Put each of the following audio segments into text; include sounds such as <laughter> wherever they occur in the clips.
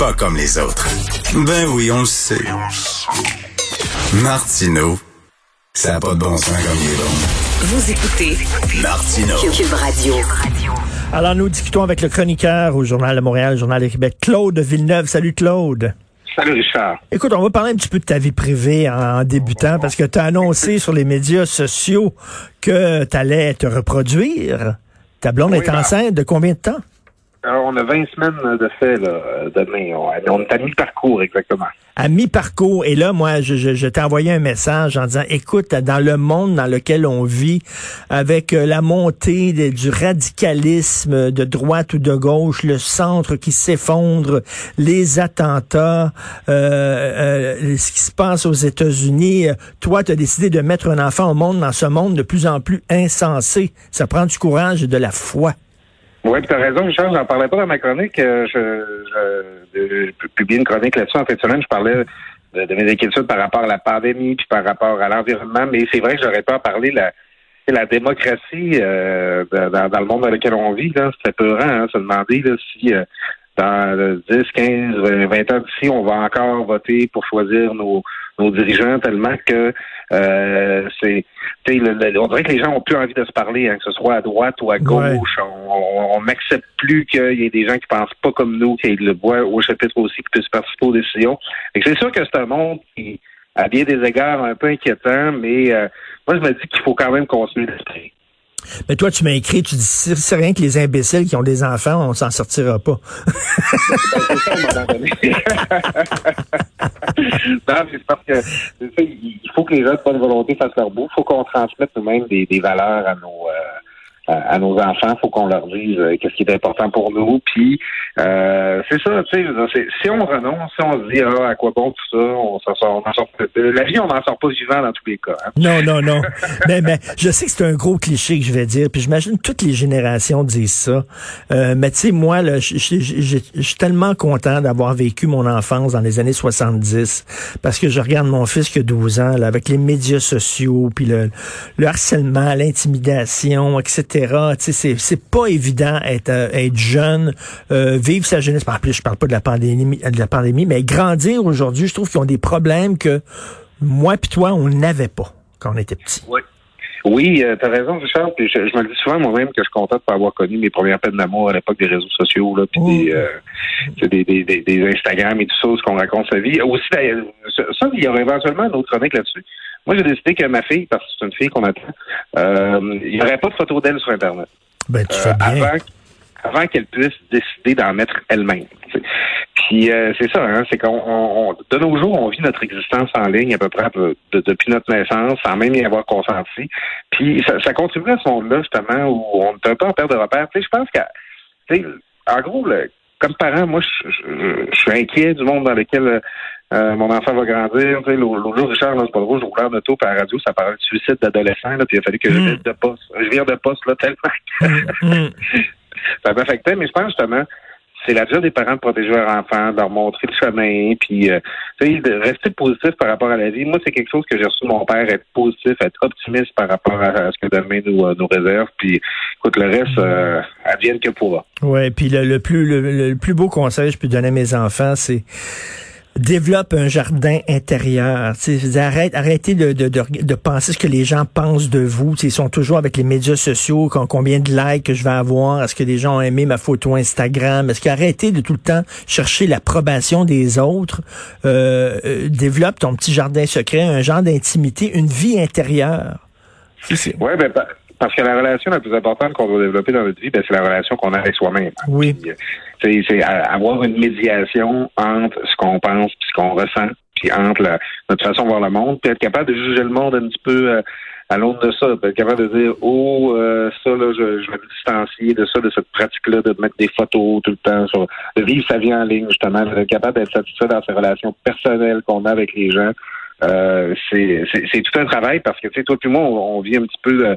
pas comme les autres. Ben oui, on le sait. Martino, ça n'a pas de bon sens comme il est bon. Vous écoutez Martino. Cube Radio. Alors, nous discutons avec le chroniqueur au Journal de Montréal, Journal de Québec, Claude Villeneuve. Salut, Claude. Salut Richard. Écoute, on va parler un petit peu de ta vie privée en, en débutant parce que tu as annoncé sur les médias sociaux que tu allais te reproduire. Ta blonde Oui, est ben- enceinte de combien de temps? Alors, on a 20 semaines de fait là, demain. On, est à mi-parcours exactement. À mi-parcours. Et là, moi, je, je, t'ai envoyé un message en disant, écoute, dans le monde dans lequel on vit, avec euh, la montée du radicalisme de droite ou de gauche, le centre qui s'effondre, les attentats, euh, euh, ce qui se passe aux États-Unis, toi, tu as décidé de mettre un enfant au monde dans ce monde de plus en plus insensé. Ça prend du courage et de la foi. Oui, tu as raison, Richard. J'en parlais pas dans ma chronique. Euh, Je, je, je, je publie une chronique là-dessus en fin de semaine. Je parlais de, mes inquiétudes par rapport à la pandémie puis par rapport à l'environnement. Mais c'est vrai que j'aurais pas à parler la, la démocratie euh, dans, dans le monde dans lequel on vit. C'est peurant, hein, se demander là, si euh, dans euh, 10, 15, 20 ans d'ici, on va encore voter pour choisir nos, nos dirigeants tellement que euh, c'est le- le- on dirait que les gens ont plus envie de se parler, hein, que ce soit à droite ou à gauche. On- On n'accepte plus qu'il y ait des gens qui pensent pas comme nous, qui le voix au chapitre aussi, qui puissent participer aux décisions. C'est sûr que c'est un monde qui, à bien des égards, un peu inquiétant, mais euh, moi je me dis qu'il faut quand même continuer d'esprit. Mais toi, tu m'as écrit, tu dis, c'est rien que les imbéciles qui ont des enfants, on s'en sortira pas. <laughs> Ben, ça, <laughs> à un moment donné. Non, c'est parce que il faut que les gens de bonne volonté fassent leur bout. Il faut qu'on transmette nous-mêmes des, valeurs à nos euh, à, nos enfants. Faut qu'on leur dise euh, qu'est-ce qui est important pour nous. Puis euh, c'est ça, tu sais, si on renonce, si on se dit ah, à quoi bon tout ça, on s'en sort, on en sort La vie, on n'en sort pas vivant dans tous les cas. hein. Non, non, non. mais, <laughs> mais je sais que c'est un gros cliché que je vais dire, puis j'imagine toutes les générations disent ça. Euh, mais tu sais, moi, je suis tellement content d'avoir vécu mon enfance dans les années 70, parce que je regarde mon fils qui a 12 ans, là, avec les médias sociaux, puis le, le harcèlement, l'intimidation, etc. Tu sais, c'est c'est pas évident être, euh, être jeune, euh, vivre sa jeunesse. En plus, je parle pas de la pandémie, de la pandémie, mais grandir aujourd'hui, je trouve qu'ils ont des problèmes que moi puis toi, on n'avait pas quand on était petit. Oui. Oui, tu as raison, Richard. Puis je, je me le dis souvent moi-même que je suis content de pas avoir connu mes premières peines d'amour à l'époque des réseaux sociaux, là, puis Oh. des, euh, tu sais, des, des, des, des Instagram et tout ça, ce qu'on raconte sa vie. Aussi, ça, il y aura éventuellement une autre chronique là-dessus. Moi, j'ai décidé que ma fille, parce que c'est une fille qu'on attend, euh, il n'y aurait pas de photo d'elle sur Internet. Ben, tu Euh, fais bien. avant, avant qu'elle puisse décider d'en mettre elle-même. Puis euh, c'est ça, hein, c'est qu'on on- on- de nos jours, on vit notre existence en ligne à peu près de- de- depuis notre naissance, sans même y avoir consenti. Puis ça, ça contribue à ce monde-là, justement, où on est un peu en perte de repère. Tu sais, je pense que, en gros, le- comme parent, moi, je, je- je suis inquiet du monde dans lequel euh, mon enfant va grandir. Tu sais, l'autre jour, Richard, là, c'est pas drôle, ouvert l'auto par la radio, ça parlait de suicide d'adolescents, là, puis il a fallu que je Mm. vire de poste. Je vire de poste, là, tellement <laughs> ça m'affectait, mais je pense justement c'est la job des parents de protéger leurs enfants, de leur montrer le chemin, puis euh, de rester positif par rapport à la vie. Moi, c'est quelque chose que j'ai reçu de mon père, être positif, être optimiste par rapport à, ce que demain nous, euh, nous réserve. Puis écoute, le reste, euh, advienne que pourra. Ouais, puis le, le plus le, le plus beau conseil que je peux donner à mes enfants, c'est développe un jardin intérieur. Arrête, arrêtez de, de, de, de penser ce que les gens pensent de vous. Tu sais, ils sont toujours avec les médias sociaux, combien de likes que je vais avoir, est-ce que les gens ont aimé ma photo Instagram, est-ce qu'arrêtez de tout le temps chercher l'approbation des autres? Euh, euh, développe ton petit jardin secret, un genre d'intimité, une vie intérieure. Oui, ben, pa- parce que la relation la plus importante qu'on doit développer dans notre vie, ben, c'est la relation qu'on a avec soi-même. Oui. Puis, euh, c'est avoir une médiation entre ce qu'on pense et ce qu'on ressent, puis entre la- notre façon de voir le monde, puis être capable de juger le monde un petit peu euh, à l'aune de ça, puis être capable de dire oh euh, ça là, je, je vais me distancier de ça, de cette pratique-là, de mettre des photos tout le temps, sur, de vivre sa vie en ligne justement, d'être capable d'être satisfait dans ses relations personnelles qu'on a avec les gens. Euh, c'est tout un travail parce que tu sais toi puis moi on, on vit un petit peu euh,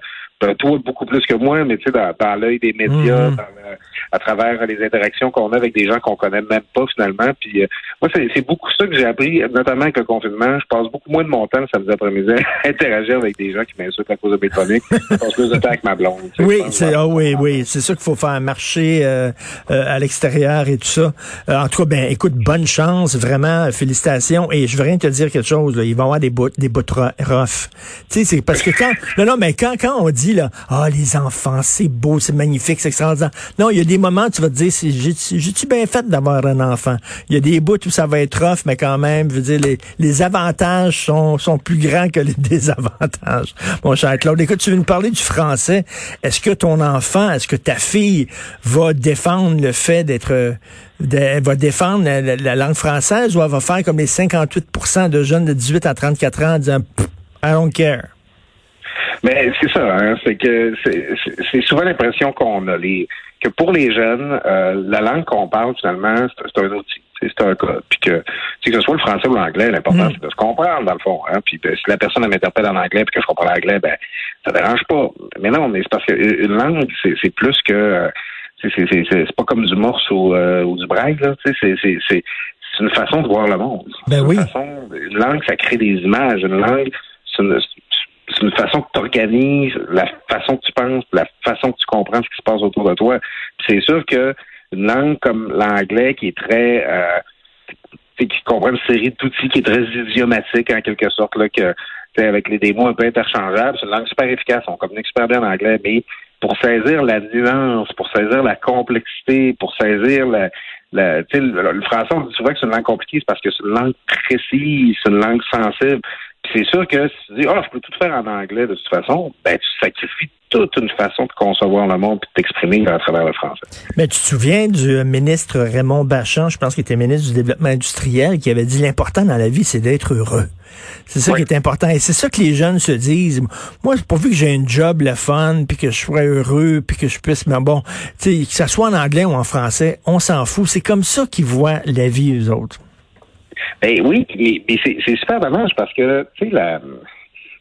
ben, toi beaucoup plus que moi, mais tu sais, dans, dans l'œil des médias, Mhm. dans le- à travers les interactions qu'on a avec des gens qu'on connaît même pas finalement. Puis euh, moi, c'est beaucoup ça que j'ai appris, notamment avec le confinement. Je passe beaucoup moins de mon temps le samedi après-midi <laughs> à interagir avec des gens qui m'insultent à cause de mes chroniques. Je passe plus de temps avec ma blonde. Oui, c'est ah oui, oui, c'est ça qu'il faut faire marcher euh, euh, à l'extérieur et tout ça. En tout cas, ben écoute, bonne chance, vraiment, félicitations. Et je veux rien te dire quelque chose. Là, il va y avoir des bouts, des bouts rough. Tu sais, c'est parce que quand, non, non, mais quand, quand on dit ah les enfants, c'est beau, c'est magnifique, c'est extraordinaire. Non, il y a des moments où tu vas te dire, j'ai-tu bien fait d'avoir un enfant? Il y a des bouts où ça va être rough, mais quand même, je veux dire, les, les avantages sont, sont plus grands que les <laughs> désavantages. Mon cher Claude, écoute, tu veux nous parler du français. Est-ce que ton enfant, est-ce que ta fille va défendre le fait d'être, euh, va défendre la, la- la langue française ou elle va faire comme les 58 de jeunes de 18 à 34 ans en disant, I don't care? Mais c'est ça, hein, c'est que c'est- souvent l'impression qu'on a, les, que pour les jeunes, euh, la langue qu'on parle finalement, c'est un outil, c'est un code. Puis que, tu sais, que ce soit le français ou l'anglais, l'important Mm. c'est de se comprendre dans le fond. Hein, puis ben, si la personne elle m'interpelle en anglais puis que je comprends l'anglais, ben ça dérange pas. Mais non, mais c'est parce qu'une langue, c'est plus que euh, c'est pas comme du morse ou, euh, ou du là. Sais, c'est c'est c'est c'est une façon de voir le monde. Ben une oui. façon- une langue, ça crée des images. Une langue, c'est une, une façon que tu organises, la façon que tu penses, la façon que tu comprends ce qui se passe autour de toi. C'est sûr que une langue comme l'anglais qui est très euh, qui comprend une série d'outils qui est très idiomatique en quelque sorte là que avec les des mots un peu interchangeables, c'est une langue super efficace, on communique super bien en anglais, mais pour saisir la nuance, pour saisir la complexité, pour saisir la, la le, le français, on dit souvent que c'est une langue compliquée, c'est parce que c'est une langue précise, c'est une langue sensible. C'est sûr que si tu dis, oh, je peux tout faire en anglais de toute façon, ben, tu sacrifies toute une façon de concevoir le monde et de t'exprimer à travers le français. Mais tu te souviens du euh, ministre Raymond Bachand, je pense qu'il était ministre du Développement industriel, qui avait dit l'important dans la vie, c'est d'être heureux. C'est ça Oui. qui est important. Et c'est ça que les jeunes se disent. Moi, c'est pourvu que j'ai un job le fun, puis que je sois heureux, puis que je puisse, mais bon, tu sais, que ça soit en anglais ou en français, on s'en fout. C'est comme ça qu'ils voient la vie, eux autres. Ben oui, mais, mais c'est, super dommage parce que, tu sais, la.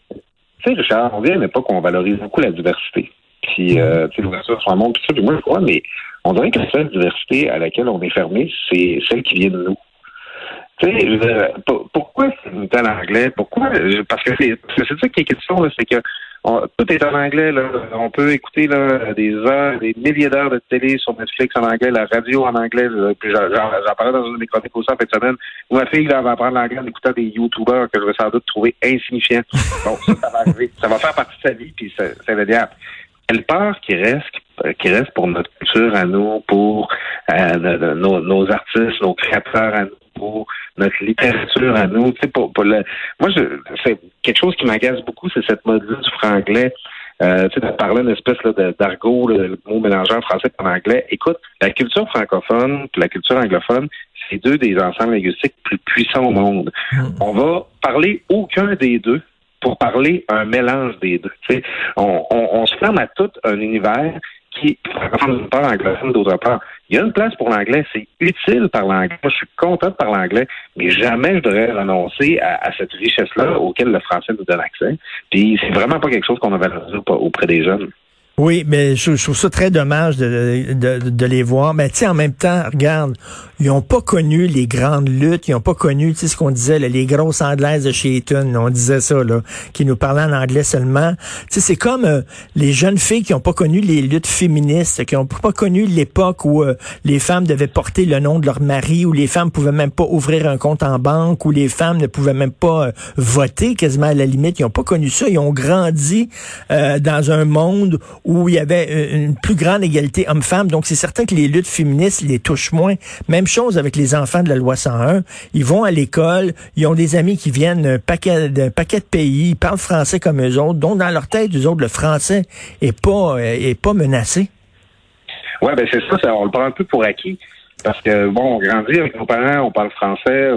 Tu sais, Richard, on vit à une époque où on valorise beaucoup la diversité. Puis, euh, tu sais, l'ouverture sur le monde, puis ça, puis moi, je crois, mais on dirait que la seule diversité à laquelle on est fermé, c'est celle qui vient de nous. Tu sais, je veux dire, pour- pourquoi c'est telle anglais? Pourquoi? Parce que c'est, parce que c'est ça qui est question, là, c'est que on- tout est en anglais, là. On peut écouter là, des heures, des milliers d'heures de télé sur Netflix en anglais, la radio en anglais. j'en, parlais dans une de chroniques aussi en fin de semaine. où Ma fille là, va apprendre l'anglais en écoutant des YouTubers que je vais sans doute trouver insignifiants. <laughs> Bon, ça, ça va arriver. Ça va faire partie de sa vie, puis ça, ça va dire. Quelle peur qui reste, qui reste pour notre culture à nous, pour euh, nos, nos artistes, nos créateurs à nous, pour notre littérature à nous. Tu sais, pour, pour le, moi, je, c'est quelque chose qui m'agace beaucoup, c'est cette mode du franglais. Euh, tu sais, de parler une espèce d'argot, le mot mélangé en français et en anglais. Écoute, la culture francophone et la culture anglophone, c'est deux des ensembles linguistiques plus puissants au monde. On va parler aucun des deux pour parler un mélange des deux. Tu sais, on, on, on se ferme à tout un univers qui est francophone d'une part, anglophone d'autre part. Il y a une place pour l'anglais, c'est utile par l'anglais. Moi, je suis content de parler anglais, mais jamais je devrais renoncer à, à cette richesse-là auquel le français nous donne accès. Puis c'est vraiment pas quelque chose qu'on a valorisé aup- auprès des jeunes. Oui, mais je, je trouve ça très dommage de, de, les voir. Mais tu en même temps, regarde, ils ont pas connu les grandes luttes, ils ont pas connu, tu ce qu'on disait, les grosses anglaises de chez on disait ça, là, qui nous parlaient en anglais seulement. Tu c'est comme euh, les jeunes filles qui ont pas connu les luttes féministes, qui ont pas connu l'époque où euh, les femmes devaient porter le nom de leur mari, où les femmes pouvaient même pas ouvrir un compte en banque, où les femmes ne pouvaient même pas euh, voter quasiment à la limite. Ils ont pas connu ça. Ils ont grandi dans un monde où il y avait euh, une plus grande égalité homme-femme. Donc, c'est certain que les luttes féministes les touchent moins. Même chose avec les enfants de la loi 101. Ils vont à l'école, ils ont des amis qui viennent d'un paquet, de pays, ils parlent français comme eux autres. Donc, dans leur tête, eux autres, le français est pas, euh, est pas menacé. Ouais, ben c'est ça, ça, on le prend un peu pour acquis. Parce que, bon, on grandit avec nos parents, on parle français euh,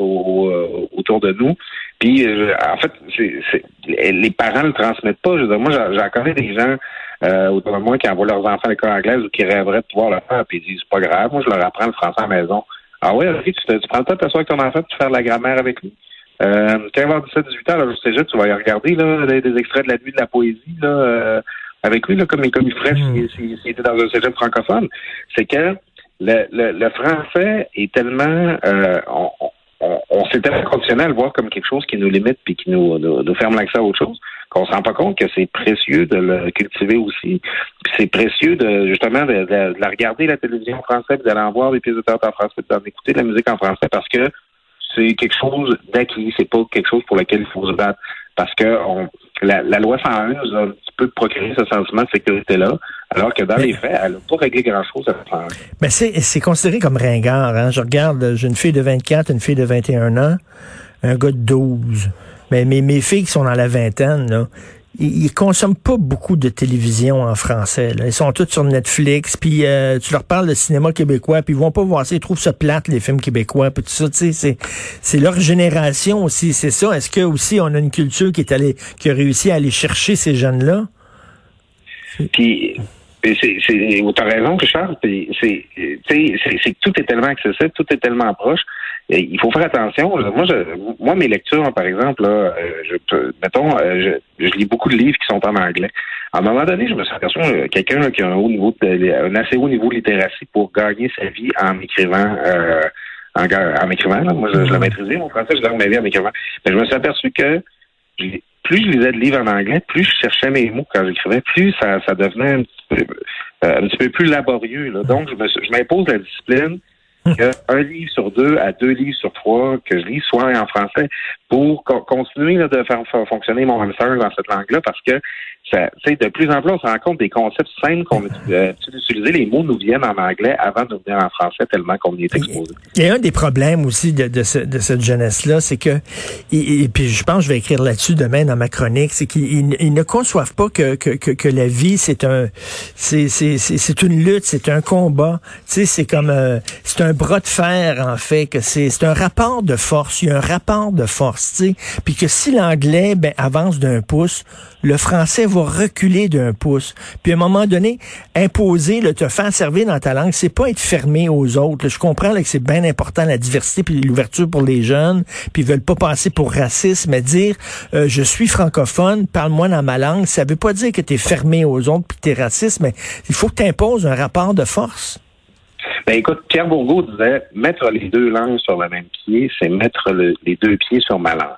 autour de nous. Puis, en fait, c'est, les parents ne le transmettent pas. Je veux moi, j'en connais des gens euh, autour de moi qui envoient leurs enfants à l'école anglaise ou qui rêveraient de pouvoir le faire. Puis ils disent, c'est pas grave, moi, je leur apprends le français à la maison. Ah ok, tu, te- tu prends le temps de t'asseoir avec ton enfant tu faire de la grammaire avec lui. Euh, quand il va avoir 17, 18 ans, là, je sais tu vas y regarder là, des, des extraits de la nuit de la poésie, là, euh, avec lui, là, comme, comme il ferait s'il était dans un cégep francophone. C'est que le, le, le, français est tellement... Euh, on, on, on s'est tellement conditionné à le voir comme quelque chose qui nous limite puis qui nous, nous, ferme l'accès à autre chose qu'on se rend pas compte que c'est précieux de le cultiver aussi. C'est précieux de justement de, de, la regarder la télévision française, d'aller en voir des pièces de théâtre en français, d'en écouter de la musique en français parce que c'est quelque chose d'acquis, c'est pas quelque chose pour lequel il faut se battre. Parce que on, la, la, loi 101 nous a un petit peu procuré ce sentiment de sécurité-là, alors que dans les faits, elle n'a pas réglé grand-chose à faire. Mais c'est considéré comme ringard. Hein? Je regarde, j'ai une fille de 24, une fille de 21 ans, un gars de 12. Mais mes, filles qui sont dans la vingtaine, là, ils, consomment pas beaucoup de télévision en français. Ils sont tous sur Netflix, puis euh, tu leur parles de cinéma québécois, puis ils vont pas voir ça, ils trouvent ça plate les films québécois, puis tout ça. Tu sais, c'est c'est leur génération aussi, c'est ça. Est-ce que aussi on a une culture qui est allée, qui a réussi à aller chercher ces jeunes là? Puis c'est, t'as raison, Richard. C'est, c'est, tout est tellement accessible, tout est tellement proche. il faut faire attention. Moi, je, moi, mes lectures, par exemple, là, euh, je, mettons, euh, je, lis beaucoup de livres qui sont en anglais. À un moment donné, je me suis aperçu euh, quelqu'un qui a un haut niveau, de, un assez haut niveau de littératie pour gagner sa vie en écrivant. en, en m'écrivant, moi je, je mm-hmm. maîtrisé, mon français, je gagne ma vie en m'écrivant. Mais je me suis aperçu que plus je lisais de livres en anglais, plus je cherchais mes mots quand j'écrivais, plus ça, ça devenait un petit un petit peu plus laborieux. Là. Donc, je m'impose la discipline qu'un livre sur deux à deux livres sur trois que je lis soit en français pour continuer de faire, fonctionner mon hamster dans cette langue-là parce que ça, de plus en plus, on se rend compte des concepts simples qu'on euh, utiliser. Les mots nous viennent en anglais avant de venir en français tellement qu'on y est exposé. A un des problèmes aussi de, cette jeunesse-là, c'est que, et, puis je pense que je vais écrire là-dessus demain dans ma chronique, c'est qu'ils ne conçoivent pas que, que, que, la vie, c'est un, c'est, une lutte, c'est un combat. Tu sais, c'est comme, euh, c'est un bras de fer, en fait, que c'est, un rapport de force. Il y a un rapport de force, tu sais. Puis que si l'anglais, ben, avance d'un pouce, le français va reculer d'un pouce. Puis à un moment donné, imposer, le te faire servir dans ta langue, c'est pas être fermé aux autres. Je comprends là, que c'est bien important la diversité puis l'ouverture pour les jeunes, puis ils veulent pas passer pour racisme, mais dire euh, je suis francophone, parle-moi dans ma langue, ça veut pas dire que tu es fermé aux autres puis tu es raciste, mais il faut que tu imposes un rapport de force. Ben écoute, Pierre Bourgault disait mettre les deux langues sur le même pied, c'est mettre les deux pieds sur ma langue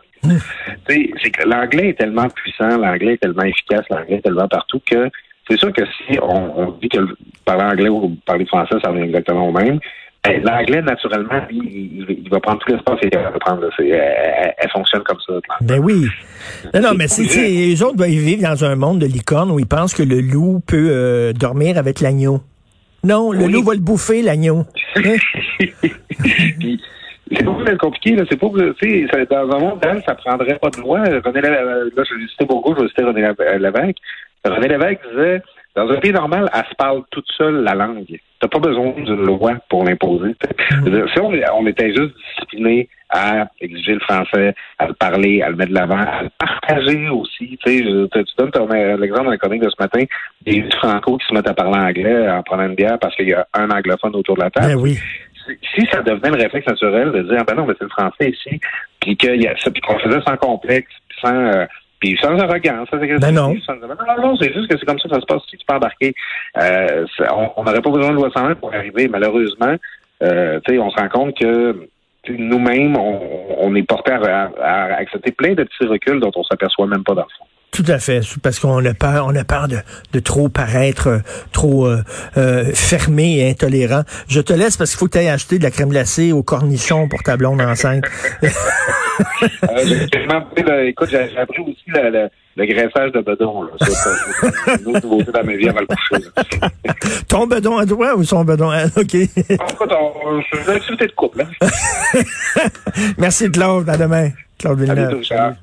c'est que l'anglais est tellement puissant, l'anglais est tellement efficace, l'anglais est tellement partout que c'est sûr que si on, dit que parler anglais ou parler français, ça revient exactement au même, ben, l'anglais, naturellement, il, va prendre tout l'espace et va prendre. Elle, elle, fonctionne comme ça. Ben oui. Non, non, mais c'est, les autres doivent vivre dans un monde de licorne où ils pensent que le loup peut euh, dormir avec l'agneau. Non, le loup va le bouffer, l'agneau. <laughs> C'est pas compliqué, là. C'est pas, tu sais, dans un monde ça prendrait pas de loi. René là, je vais citer beaucoup, je vais citer René Lévesque. René Lévesque disait, dans un pays normal, elle se parle toute seule la langue. T'as pas besoin d'une loi pour l'imposer. Mm. Si on, était juste discipliné à exiger le français, à le parler, à le mettre de l'avant, à le partager aussi. Tu donnes l'exemple dans la chronique de ce matin, des franco qui se mettent à parler anglais en prenant une bière parce qu'il y a un anglophone autour de la table. Ben oui si ça devenait le réflexe naturel de dire, ah ben non, mais c'est le français ici, puis qu'on faisait sans complexe, sans, euh, puis sans arrogance. Ben non. non, non, c'est juste que c'est comme ça que ça se passe si tu peux embarquer. Euh, on n'aurait pas besoin de loi 101 pour arriver. Malheureusement, euh, on se rend compte que nous-mêmes, on, est porté à, à, accepter plein de petits reculs dont on s'aperçoit même pas dans le fond. Tout à fait, parce qu'on a peur, on a peur de, de trop paraître euh, trop euh, euh, fermé et intolérant. Je te laisse parce qu'il faut que tu ailles acheter de la crème glacée au cornichon pour ta blonde enceinte. <laughs> euh, j'ai, écoute, j'ai, appris aussi le, le, graissage de bedon. Là. C'est une autre nouveauté dans ma vie avant le coucher. <laughs> Ton bedon à toi ou son bedon à? OK. Écoute, on, je une activité de couple. Hein? <laughs> Merci Claude, à demain. Claude Villeneuve. À bientôt,